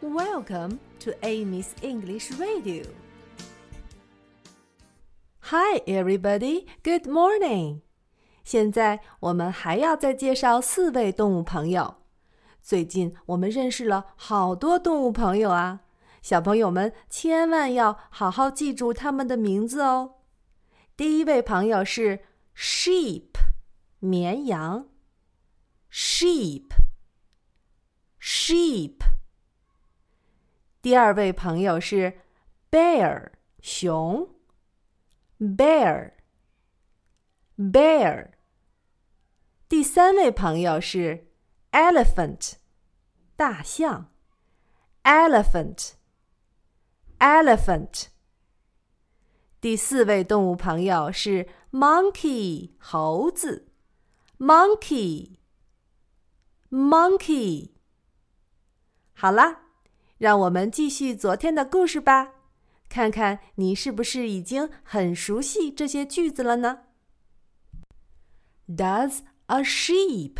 Welcome to Amy's English Radio. Hi, everybody. Good morning. 现在我们还要再介绍四位动物朋友。最近我们认识了好多动物朋友啊，小朋友们千万要好好记住他们的名字哦。第一位朋友是 sheep，绵羊。sheep，sheep。 第二位朋友是 bear，熊。bear，bear。第三位朋友是 elephant，大象。elephant，elephant。第四位动物朋友是 monkey，猴子。monkey，monkey。好啦，让我们继续昨天的故事吧，看看你是不是已经很熟悉这些句子了呢？Does a sheep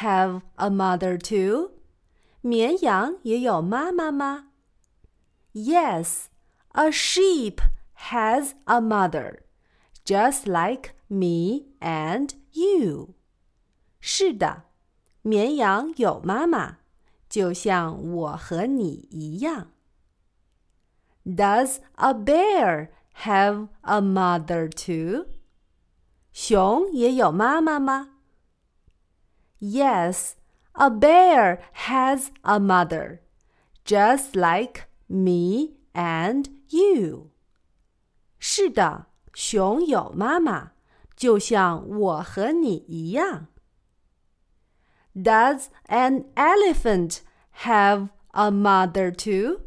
have a mother too？绵羊也有妈妈吗？Yes, a sheep has a mother, just like me and you. 是的，绵羊有妈妈， 就像我和你一样。Does a bear have a mother too? 熊也有妈妈吗？Yes, a bear has a mother, just like me and you. 是的，熊有妈妈，就像我和你一样。 Does an elephant have a mother too?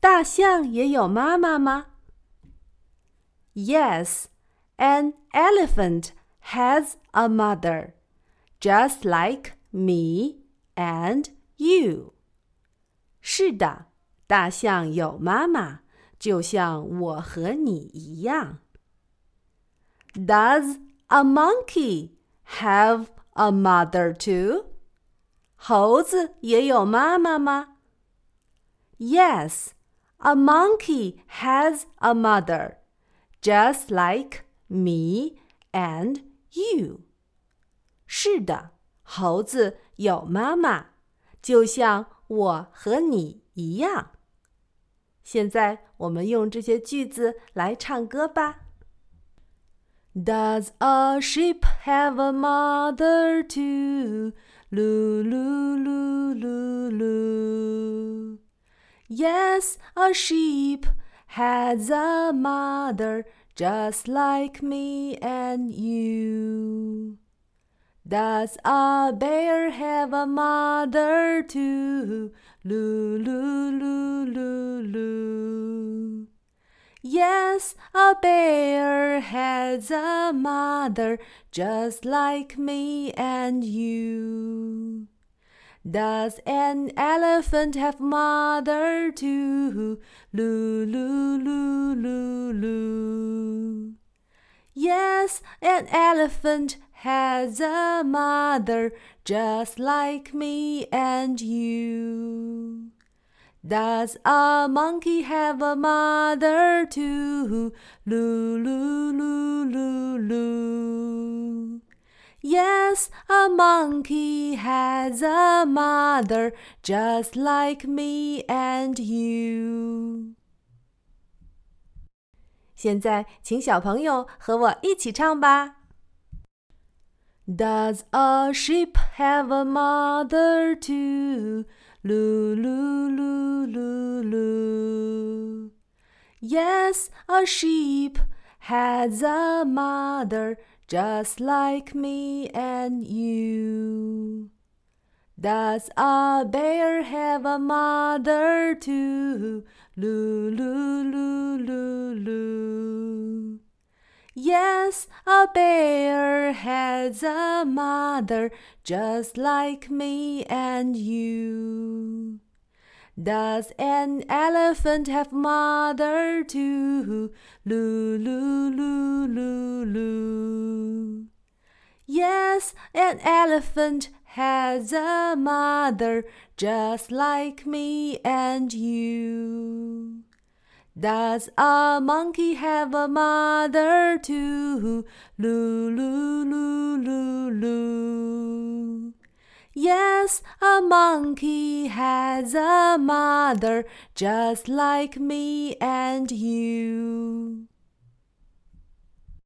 大象也有妈妈吗？Yes, an elephant has a mother, just like me and you. 是的，大象有妈妈。就像我和你一样。Does a monkey have a mother too？猴子也有妈妈吗？Yes, a monkey has a mother, just like me and you. 是的，猴子有妈妈，就像我和你一样。现在我们用这些句子来唱歌吧。Does a sheep have a mother too? Loo, loo, loo, loo. Yes, a sheep has a mother just like me and you. Does a bear have a mother too? Loo, loo, loo, loo. Yes, a bear has a mother just like me and you. Does an elephant have mother too? Loo, loo, loo, loo. Yes, an elephant has a mother just like me and you. Does a monkey have a mother too? Loo, loo, loo, loo, loo. Yes, a monkey has a mother just like me and you. 现在，请小朋友和我一起唱吧。Does a sheep have a mother too? Loo, loo, loo, loo. Yes, a sheep has a mother just like me and you. Does a bear have a mother too? Loo, Yes, a bear has a mother just like me and you. Does an elephant have mother too? Loo, loo, loo, loo, loo. Yes, an elephant has a mother just like me and you. Does a monkey have a mother too? Loo, loo, loo, loo, loo. Yes, a monkey has a mother just like me and you.